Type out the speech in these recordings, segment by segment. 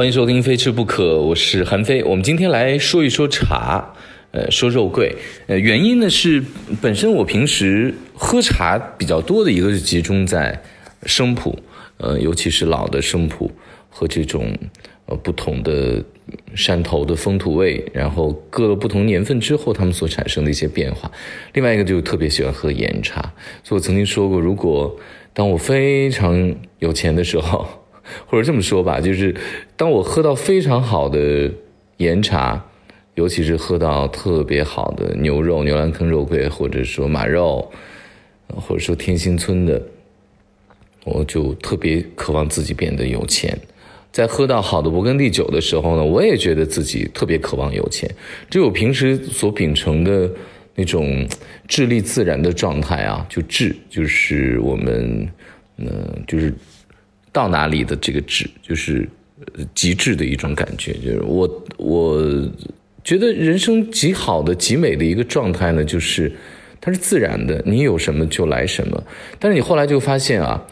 欢迎收听《非吃不可》，我是韩非。我们今天来说一说茶，呃，说肉桂。呃，原因呢是本身我平时喝茶比较多的一个是集中在生普，呃，尤其是老的生普和这种呃不同的山头的风土味，然后各了不同年份之后，它们所产生的一些变化。另外一个就是特别喜欢喝岩茶，所以我曾经说过，如果当我非常有钱的时候。或者这么说吧，就是当我喝到非常好的岩茶，尤其是喝到特别好的牛肉、牛栏坑肉桂，或者说马肉，或者说天心村的，我就特别渴望自己变得有钱。在喝到好的勃艮第酒的时候呢，我也觉得自己特别渴望有钱。就我平时所秉承的那种智力自然的状态啊，就智就是我们，嗯，就是。到哪里的这个质，就是极致的一种感觉。就是我，我觉得人生极好的、极美的一个状态呢，就是它是自然的，你有什么就来什么。但是你后来就发现啊，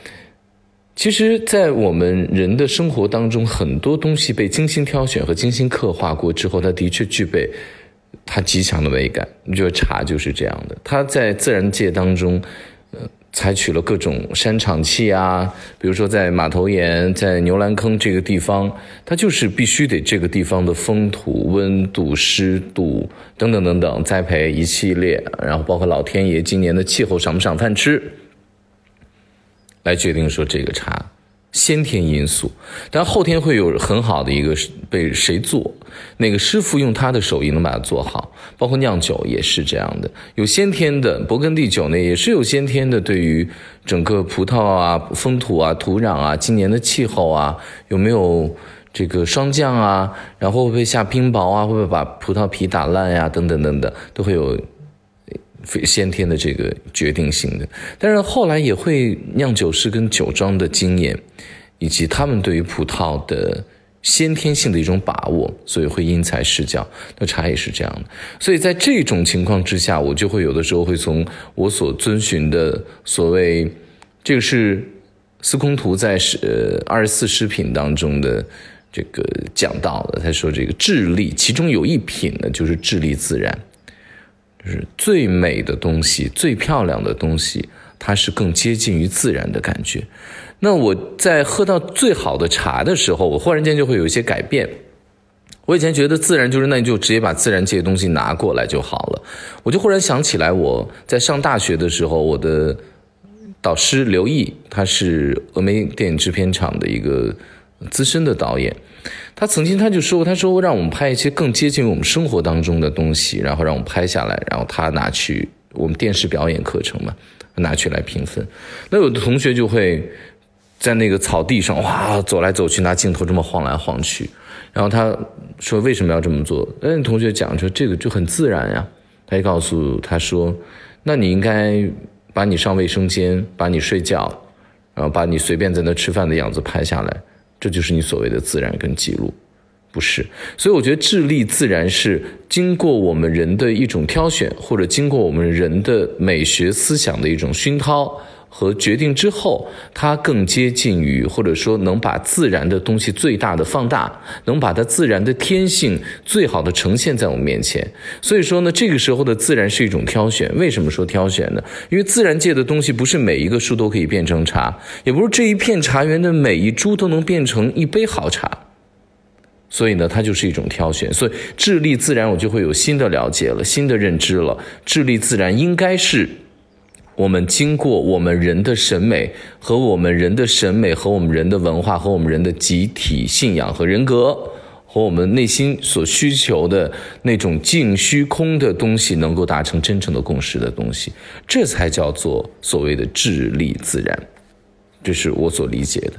其实，在我们人的生活当中，很多东西被精心挑选和精心刻画过之后，它的确具备它极强的美感。你觉得茶就是这样的，它在自然界当中，呃。采取了各种山场气啊，比如说在马头岩、在牛栏坑这个地方，它就是必须得这个地方的风土、温度、湿度等等等等栽培一系列，然后包括老天爷今年的气候赏不赏饭吃，来决定说这个茶。先天因素，但后天会有很好的一个被谁做，哪个师傅用他的手艺能把它做好，包括酿酒也是这样的，有先天的勃艮第酒呢，也是有先天的，对于整个葡萄啊、风土啊、土壤啊、今年的气候啊，有没有这个霜降啊，然后会不会下冰雹啊，会不会把葡萄皮打烂呀，等等等等，都会有。非先天的这个决定性的，但是后来也会酿酒师跟酒庄的经验，以及他们对于葡萄的先天性的一种把握，所以会因材施教。那茶也是这样的，所以在这种情况之下，我就会有的时候会从我所遵循的所谓，这个是司空图在是呃二十四诗品当中的这个讲到的，他说这个智力，其中有一品呢就是智力自然。就是最美的东西，最漂亮的东西，它是更接近于自然的感觉。那我在喝到最好的茶的时候，我忽然间就会有一些改变。我以前觉得自然就是那你就直接把自然界的东西拿过来就好了。我就忽然想起来，我在上大学的时候，我的导师刘毅，他是峨眉电影制片厂的一个资深的导演。他曾经他就说过，他说让我们拍一些更接近于我们生活当中的东西，然后让我们拍下来，然后他拿去我们电视表演课程嘛，拿去来评分。那有的同学就会在那个草地上哇走来走去，拿镜头这么晃来晃去。然后他说为什么要这么做？那，同学讲说这个就很自然呀。他就告诉他说，那你应该把你上卫生间，把你睡觉，然后把你随便在那吃饭的样子拍下来。这就是你所谓的自然跟记录，不是？所以我觉得智力自然是经过我们人的一种挑选，或者经过我们人的美学思想的一种熏陶。和决定之后，它更接近于，或者说能把自然的东西最大的放大，能把它自然的天性最好的呈现在我们面前。所以说呢，这个时候的自然是一种挑选。为什么说挑选呢？因为自然界的东西不是每一个树都可以变成茶，也不是这一片茶园的每一株都能变成一杯好茶。所以呢，它就是一种挑选。所以智力自然，我就会有新的了解了，新的认知了。智力自然应该是。我们经过我们人的审美和我们人的审美和我们人的文化和我们人的集体信仰和人格和我们内心所需求的那种静虚空的东西能够达成真正的共识的东西，这才叫做所谓的智力自然，这是我所理解的。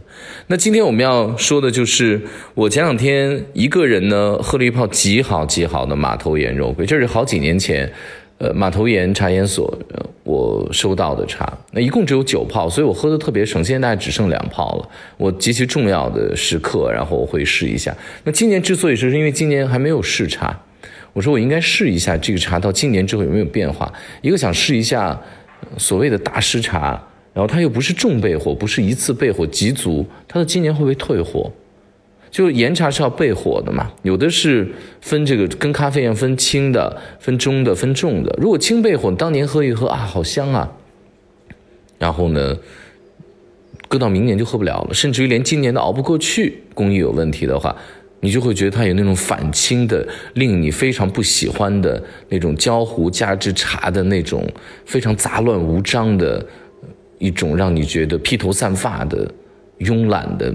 那今天我们要说的就是我前两天一个人呢喝了一泡极好极好的马头岩肉桂，这是好几年前。呃，马头岩茶研所，我收到的茶，那一共只有九泡，所以我喝的特别省，现在大概只剩两泡了。我极其重要的时刻，然后我会试一下。那今年之所以是因为今年还没有试茶，我说我应该试一下这个茶到今年之后有没有变化。一个想试一下所谓的大师茶，然后它又不是重焙火，不是一次焙火极足，它的今年会不会退火？就岩茶是要焙火的嘛，有的是分这个跟咖啡一样分轻的、分中的、分重的。如果轻焙火，当年喝一喝啊，好香啊。然后呢，搁到明年就喝不了了，甚至于连今年都熬不过去，工艺有问题的话，你就会觉得它有那种反清的、令你非常不喜欢的那种焦糊加之茶的那种非常杂乱无章的一种，让你觉得披头散发的、慵懒的。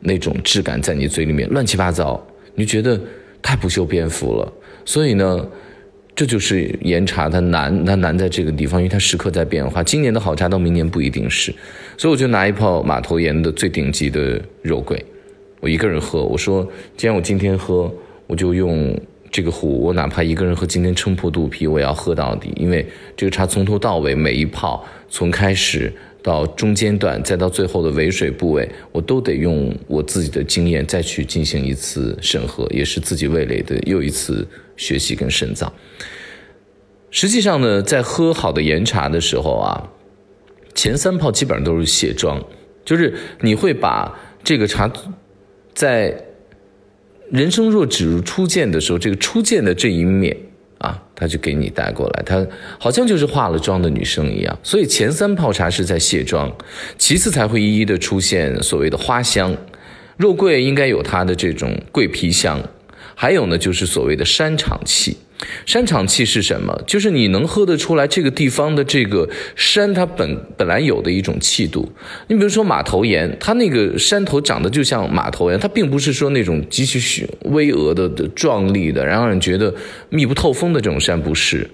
那种质感在你嘴里面乱七八糟，你觉得太不修边幅了。所以呢，这就是岩茶它难，它难在这个地方，因为它时刻在变化。今年的好茶到明年不一定是，所以我就拿一泡马头岩的最顶级的肉桂，我一个人喝。我说，既然我今天喝，我就用这个壶，我哪怕一个人喝，今天撑破肚皮，我也要喝到底，因为这个茶从头到尾每一泡，从开始。到中间段，再到最后的尾水部位，我都得用我自己的经验再去进行一次审核，也是自己味蕾的又一次学习跟深造。实际上呢，在喝好的岩茶的时候啊，前三泡基本上都是卸妆，就是你会把这个茶在人生若只如初见的时候，这个初见的这一面。他就给你带过来，他好像就是化了妆的女生一样。所以前三泡茶是在卸妆，其次才会一一的出现所谓的花香。肉桂应该有它的这种桂皮香，还有呢就是所谓的山场气。山场气是什么？就是你能喝得出来这个地方的这个山，它本本来有的一种气度。你比如说马头岩，它那个山头长得就像马头岩，它并不是说那种极其巍峨的、壮丽的，然后让人觉得密不透风的这种山，不是。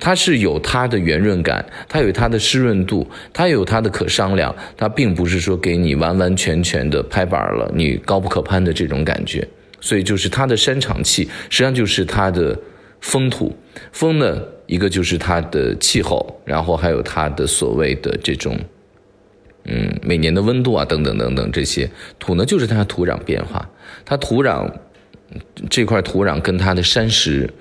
它是有它的圆润感，它有它的湿润度，它有它的可商量，它并不是说给你完完全全的拍板了，你高不可攀的这种感觉。所以就是它的山场气，实际上就是它的。风土，风呢，一个就是它的气候，然后还有它的所谓的这种，嗯，每年的温度啊，等等等等这些。土呢，就是它土壤变化，它土壤这块土壤跟它的山石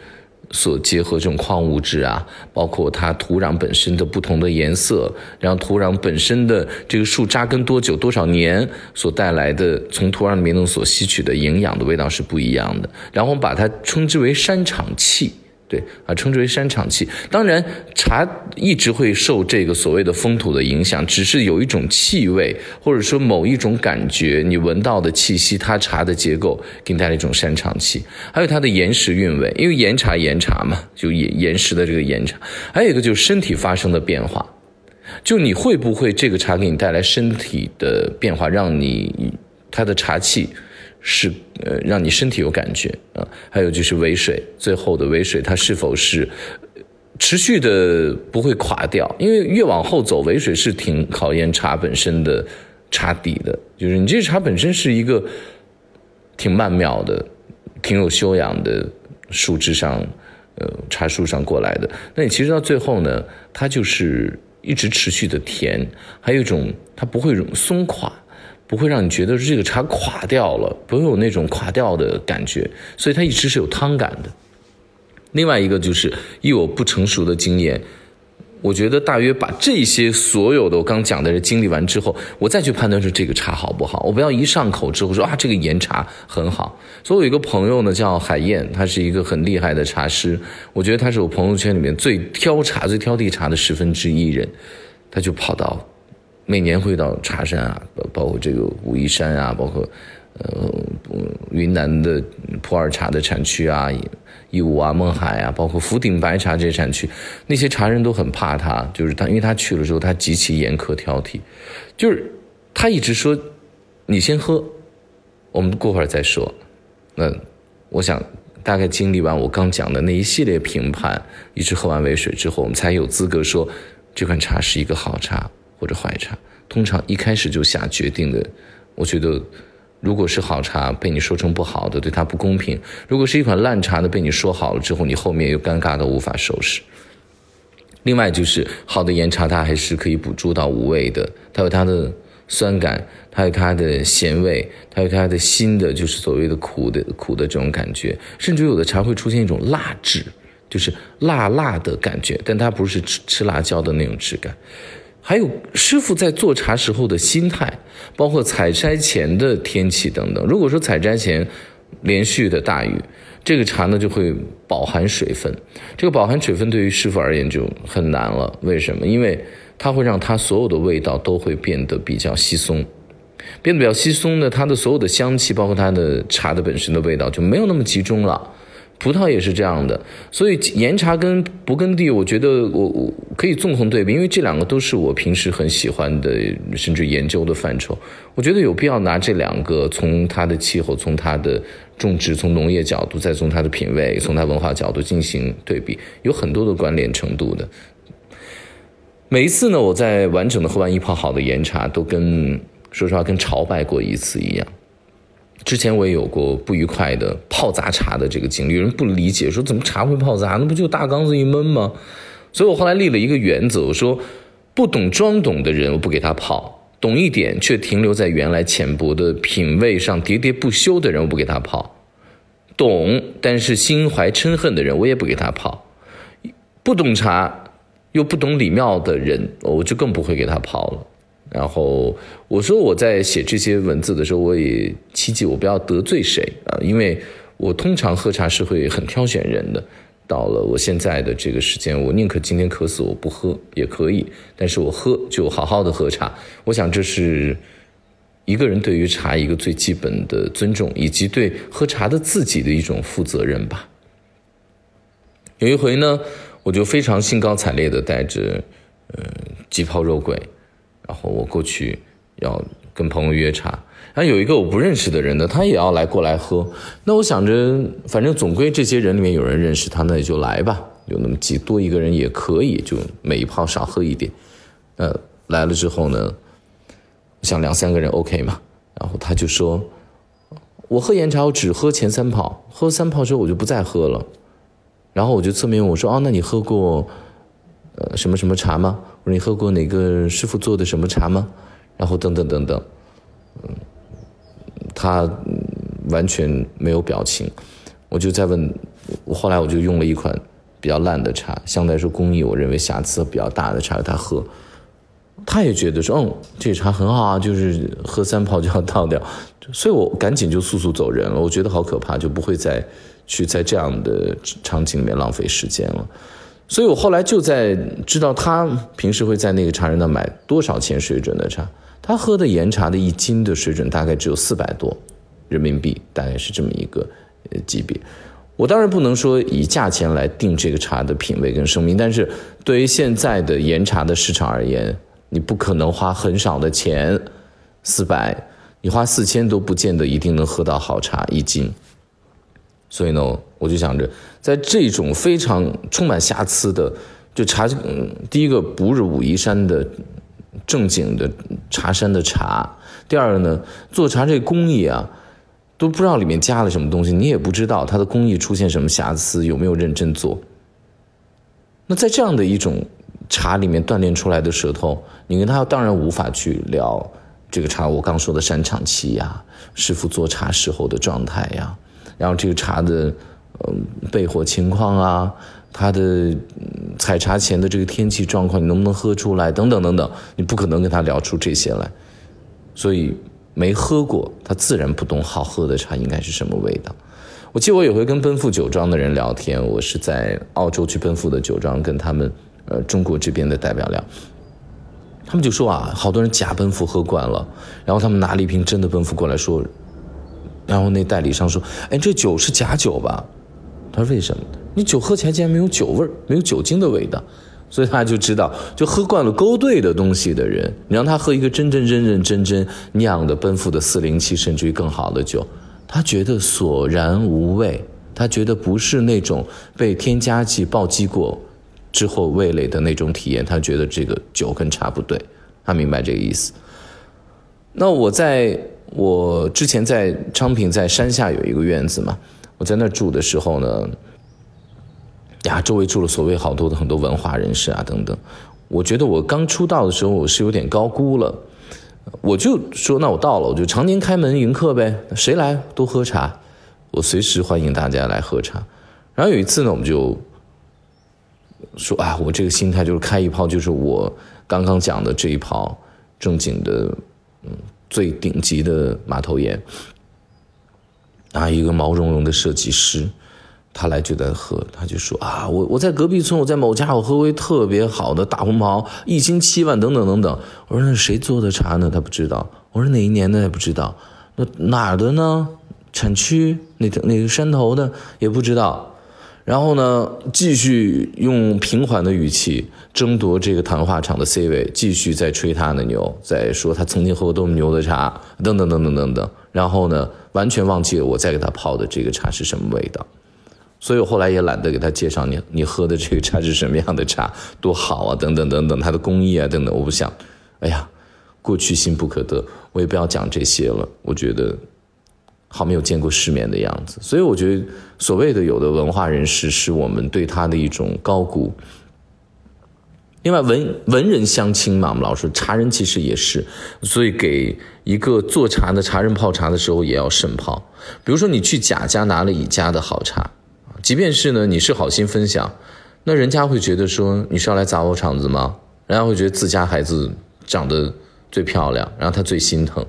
所结合这种矿物质啊，包括它土壤本身的不同的颜色，然后土壤本身的这个树扎根多久多少年所带来的从土壤里面能所吸取的营养的味道是不一样的。然后我们把它称之为山场气。对啊，称之为山场气。当然，茶一直会受这个所谓的风土的影响，只是有一种气味，或者说某一种感觉，你闻到的气息，它茶的结构给你带来一种山场气。还有它的岩石韵味，因为岩茶岩茶嘛，就岩岩石的这个岩茶。还有一个就是身体发生的变化，就你会不会这个茶给你带来身体的变化，让你它的茶气。是呃，让你身体有感觉啊，还有就是尾水，最后的尾水它是否是持续的不会垮掉？因为越往后走，尾水是挺考验茶本身的茶底的，就是你这茶本身是一个挺曼妙的、挺有修养的树枝上，呃，茶树上过来的。那你其实到最后呢，它就是一直持续的甜，还有一种它不会松垮。不会让你觉得这个茶垮掉了，不会有那种垮掉的感觉，所以它一直是有汤感的。另外一个就是以我不成熟的经验，我觉得大约把这些所有的我刚讲的经历完之后，我再去判断说这个茶好不好，我不要一上口之后说啊这个岩茶很好。所以我有一个朋友呢叫海燕，他是一个很厉害的茶师，我觉得他是我朋友圈里面最挑茶、最挑剔茶的十分之一人，他就跑到。每年会到茶山啊，包括这个武夷山啊，包括呃云南的普洱茶的产区啊，义乌啊、勐海啊，包括福鼎白茶这些产区，那些茶人都很怕他，就是他，因为他去了之后，他极其严苛挑剔，就是他一直说你先喝，我们过会儿再说。那我想大概经历完我刚讲的那一系列评判，一直喝完尾水之后，我们才有资格说这款茶是一个好茶。或者坏茶，通常一开始就下决定的，我觉得，如果是好茶被你说成不好的，对它不公平；如果是一款烂茶的被你说好了之后，你后面又尴尬的无法收拾。另外就是好的岩茶，它还是可以捕捉到无味的，它有它的酸感，它有它的咸味，它有它的新的就是所谓的苦的苦的这种感觉，甚至有的茶会出现一种辣质，就是辣辣的感觉，但它不是吃吃辣椒的那种质感。还有师傅在做茶时候的心态，包括采摘前的天气等等。如果说采摘前连续的大雨，这个茶呢就会饱含水分。这个饱含水分对于师傅而言就很难了。为什么？因为它会让它所有的味道都会变得比较稀松，变得比较稀松呢，它的所有的香气，包括它的茶的本身的味道就没有那么集中了。葡萄也是这样的，所以岩茶跟勃艮第，我觉得我我可以纵横对比，因为这两个都是我平时很喜欢的，甚至研究的范畴。我觉得有必要拿这两个，从它的气候，从它的种植，从农业角度，再从它的品味，从它文化角度进行对比，有很多的关联程度的。每一次呢，我在完整的喝完一泡好的岩茶，都跟说实话跟朝拜过一次一样。之前我也有过不愉快的泡杂茶的这个经历，有人不理解，说怎么茶会泡杂？那不就大缸子一闷吗？所以我后来立了一个原则，我说不懂装懂的人我不给他泡，懂一点却停留在原来浅薄的品味上喋喋不休的人我不给他泡，懂但是心怀嗔恨的人我也不给他泡，不懂茶又不懂礼貌的人我就更不会给他泡了。然后我说我在写这些文字的时候，我也希冀我不要得罪谁啊，因为我通常喝茶是会很挑选人的。到了我现在的这个时间，我宁可今天渴死我不喝也可以，但是我喝就好好的喝茶。我想这是一个人对于茶一个最基本的尊重，以及对喝茶的自己的一种负责任吧。有一回呢，我就非常兴高采烈的带着呃几泡肉桂。然后我过去要跟朋友约茶，然后有一个我不认识的人呢，他也要来过来喝。那我想着，反正总归这些人里面有人认识他，那也就来吧。有那么几多一个人也可以，就每一泡少喝一点。呃，来了之后呢，想两三个人 OK 嘛。然后他就说，我喝岩茶我只喝前三泡，喝三泡之后我就不再喝了。然后我就侧面问我说，哦，那你喝过呃什么什么茶吗？我说你喝过哪个师傅做的什么茶吗？然后等等等等，嗯，他完全没有表情。我就在问，我后来我就用了一款比较烂的茶，相对来说工艺我认为瑕疵比较大的茶给他喝，他也觉得说，嗯，这茶很好啊，就是喝三泡就要倒掉，所以我赶紧就速速走人了。我觉得好可怕，就不会再去在这样的场景里面浪费时间了。所以我后来就在知道他平时会在那个茶人那买多少钱水准的茶，他喝的岩茶的一斤的水准大概只有四百多人民币，大概是这么一个呃级别。我当然不能说以价钱来定这个茶的品味跟生命，但是对于现在的岩茶的市场而言，你不可能花很少的钱，四百，你花四千都不见得一定能喝到好茶一斤。所以呢，我就想着，在这种非常充满瑕疵的，就茶，嗯，第一个不是武夷山的正经的茶山的茶，第二个呢，做茶这工艺啊，都不知道里面加了什么东西，你也不知道它的工艺出现什么瑕疵，有没有认真做。那在这样的一种茶里面锻炼出来的舌头，你跟他当然无法去聊这个茶，我刚说的山场期呀，师傅做茶时候的状态呀。然后这个茶的，嗯，备货情况啊，它的采茶前的这个天气状况，你能不能喝出来？等等等等，你不可能跟他聊出这些来，所以没喝过，他自然不懂好喝的茶应该是什么味道。我记得我有回跟奔富酒庄的人聊天，我是在澳洲去奔富的酒庄跟他们，呃，中国这边的代表聊，他们就说啊，好多人假奔富喝惯了，然后他们拿了一瓶真的奔富过来说。然后那代理商说：“哎，这酒是假酒吧？”他说：“为什么？你酒喝起来竟然没有酒味儿，没有酒精的味道。”所以他就知道，就喝惯了勾兑的东西的人，你让他喝一个真真认认真真酿的奔富的四零七，甚至于更好的酒，他觉得索然无味，他觉得不是那种被添加剂暴击过之后味蕾的那种体验，他觉得这个酒跟茶不对，他明白这个意思。那我在。我之前在昌平，在山下有一个院子嘛，我在那住的时候呢，呀，周围住了所谓好多的很多文化人士啊等等。我觉得我刚出道的时候，我是有点高估了，我就说那我到了，我就常年开门迎客呗，谁来都喝茶，我随时欢迎大家来喝茶。然后有一次呢，我们就说啊，我这个心态就是开一泡，就是我。刚刚讲的这一泡正经的，嗯，最顶级的马头岩，啊，一个毛茸茸的设计师，他来就在喝，他就说啊，我我在隔壁村，我在某家我喝过特别好的大红袍，一斤七万，等等等等。我说那谁做的茶呢？他不知道。我说哪一年的也不知道。那哪儿的呢？产区哪哪个山头的也不知道。然后呢，继续用平缓的语气争夺这个谈话场的 C 位，继续在吹他的牛，在说他曾经喝过多么牛的茶，等等等等等等。然后呢，完全忘记了我在给他泡的这个茶是什么味道。所以我后来也懒得给他介绍你你喝的这个茶是什么样的茶，多好啊，等等等等，它的工艺啊等等，我不想。哎呀，过去心不可得，我也不要讲这些了。我觉得。好没有见过世面的样子，所以我觉得所谓的有的文化人士是我们对他的一种高估。另外文文人相亲嘛，我们老说茶人其实也是，所以给一个做茶的茶人泡茶的时候也要慎泡。比如说你去贾家拿了乙家的好茶，即便是呢你是好心分享，那人家会觉得说你是要来砸我场子吗？人家会觉得自家孩子长得最漂亮，然后他最心疼。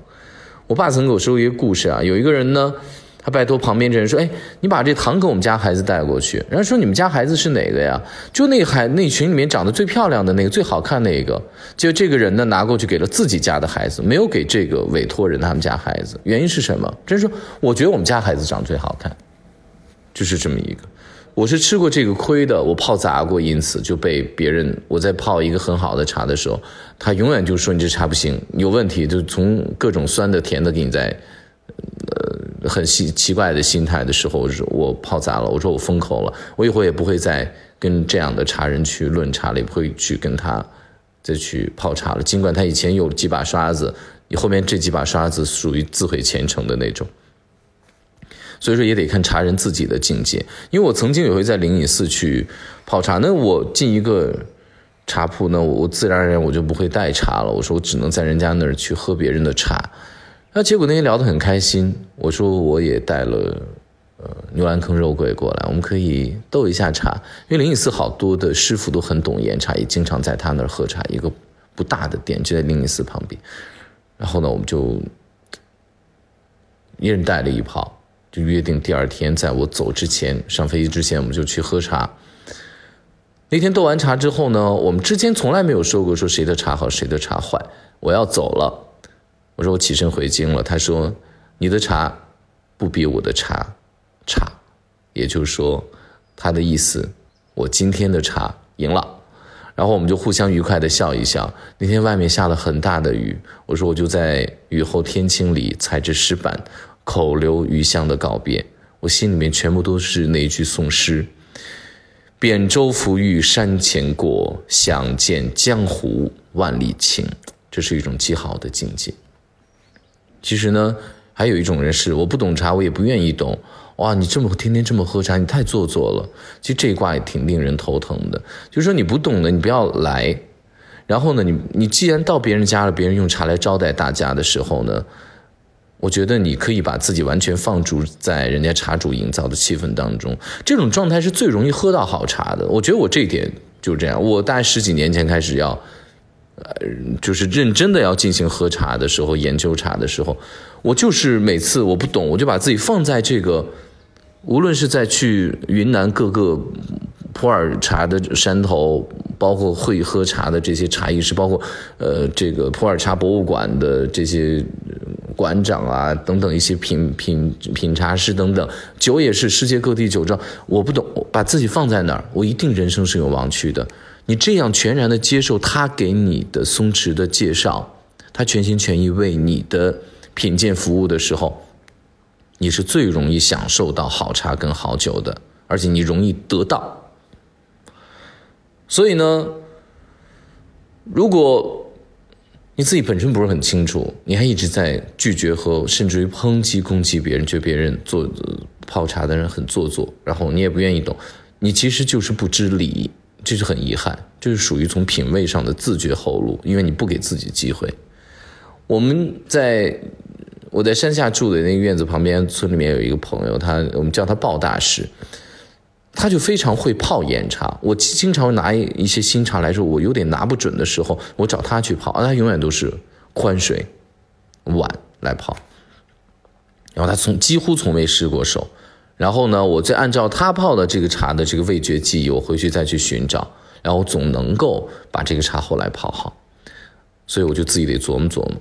我爸曾给我说过一个故事啊，有一个人呢，他拜托旁边这人说：“哎，你把这糖给我们家孩子带过去。”然后说：“你们家孩子是哪个呀？”就那孩那群里面长得最漂亮的那个，最好看那个。就这个人呢，拿过去给了自己家的孩子，没有给这个委托人他们家孩子。原因是什么？真是说，我觉得我们家孩子长得最好看，就是这么一个。我是吃过这个亏的，我泡砸过，因此就被别人我在泡一个很好的茶的时候，他永远就说你这茶不行，有问题，就从各种酸的、甜的给你在，呃，很奇奇怪的心态的时候，我说我泡砸了，我说我封口了，我以后也不会再跟这样的茶人去论茶了，也不会去跟他再去泡茶了。尽管他以前有几把刷子，你后面这几把刷子属于自毁前程的那种。所以说也得看茶人自己的境界，因为我曾经也会在灵隐寺去泡茶，那我进一个茶铺，那我自然而然我就不会带茶了。我说我只能在人家那儿去喝别人的茶，那结果那天聊得很开心，我说我也带了呃牛栏坑肉桂过来，我们可以斗一下茶，因为灵隐寺好多的师傅都很懂岩茶，也经常在他那儿喝茶，一个不大的店就在灵隐寺旁边，然后呢我们就一人带了一泡。就约定第二天，在我走之前，上飞机之前，我们就去喝茶。那天斗完茶之后呢，我们之间从来没有说过说谁的茶好，谁的茶坏。我要走了，我说我起身回京了。他说你的茶不比我的茶差，也就是说，他的意思，我今天的茶赢了。然后我们就互相愉快的笑一笑。那天外面下了很大的雨，我说我就在雨后天青里踩着石板。口留余香的告别，我心里面全部都是那一句宋诗：“扁舟浮玉山前过，想见江湖万里情。”这是一种极好的境界。其实呢，还有一种人是我不懂茶，我也不愿意懂。哇，你这么天天这么喝茶，你太做作了。其实这一卦也挺令人头疼的，就是说你不懂的，你不要来。然后呢，你你既然到别人家了，别人用茶来招待大家的时候呢？我觉得你可以把自己完全放逐在人家茶主营造的气氛当中，这种状态是最容易喝到好茶的。我觉得我这一点就是这样。我大概十几年前开始要，呃，就是认真的要进行喝茶的时候，研究茶的时候，我就是每次我不懂，我就把自己放在这个，无论是在去云南各个普洱茶的山头，包括会喝茶的这些茶艺师，包括呃这个普洱茶博物馆的这些。馆长啊，等等一些品品品茶师等等，酒也是世界各地酒庄，我不懂，把自己放在哪儿，我一定人生是有盲区的。你这样全然的接受他给你的松弛的介绍，他全心全意为你的品鉴服务的时候，你是最容易享受到好茶跟好酒的，而且你容易得到。所以呢，如果。你自己本身不是很清楚，你还一直在拒绝和甚至于抨击攻击别人，觉得别人做泡茶的人很做作，然后你也不愿意懂，你其实就是不知礼，这是很遗憾，这是属于从品味上的自绝后路，因为你不给自己机会。我们在我在山下住的那个院子旁边，村里面有一个朋友，他我们叫他鲍大师，他就非常会泡岩茶。我经常拿一些新茶来说，我有点拿不准的时候，我找他去泡，他永远都是宽水碗来泡。然后他从几乎从未失过手。然后呢，我再按照他泡的这个茶的这个味觉记忆，我回去再去寻找，然后总能够把这个茶后来泡好。所以我就自己得琢磨琢磨。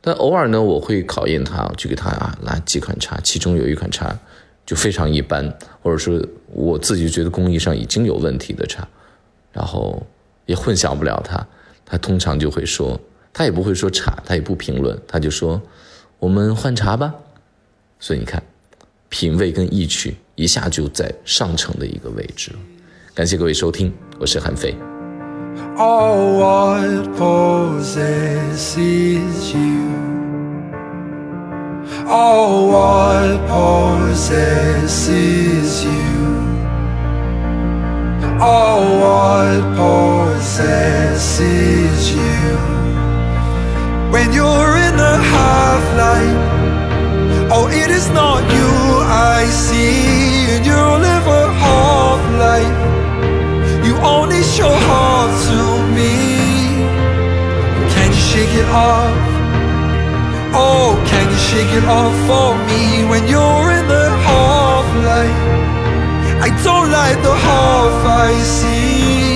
但偶尔呢，我会考验他，就给他啊拿几款茶，其中有一款茶就非常一般，或者说我自己觉得工艺上已经有问题的茶，然后也混淆不了他。他通常就会说，他也不会说差，他也不评论，他就说我们换茶吧。所以你看，品味跟意趣一下就在上乘的一个位置。感谢各位收听，我是韩飞。Oh, what possesses you? Oh, what possesses you? Oh, what possesses you? When you're in the half light, oh, it is not you I see, and you'll live shake it off for me when you're in the half light? I don't like the half I see.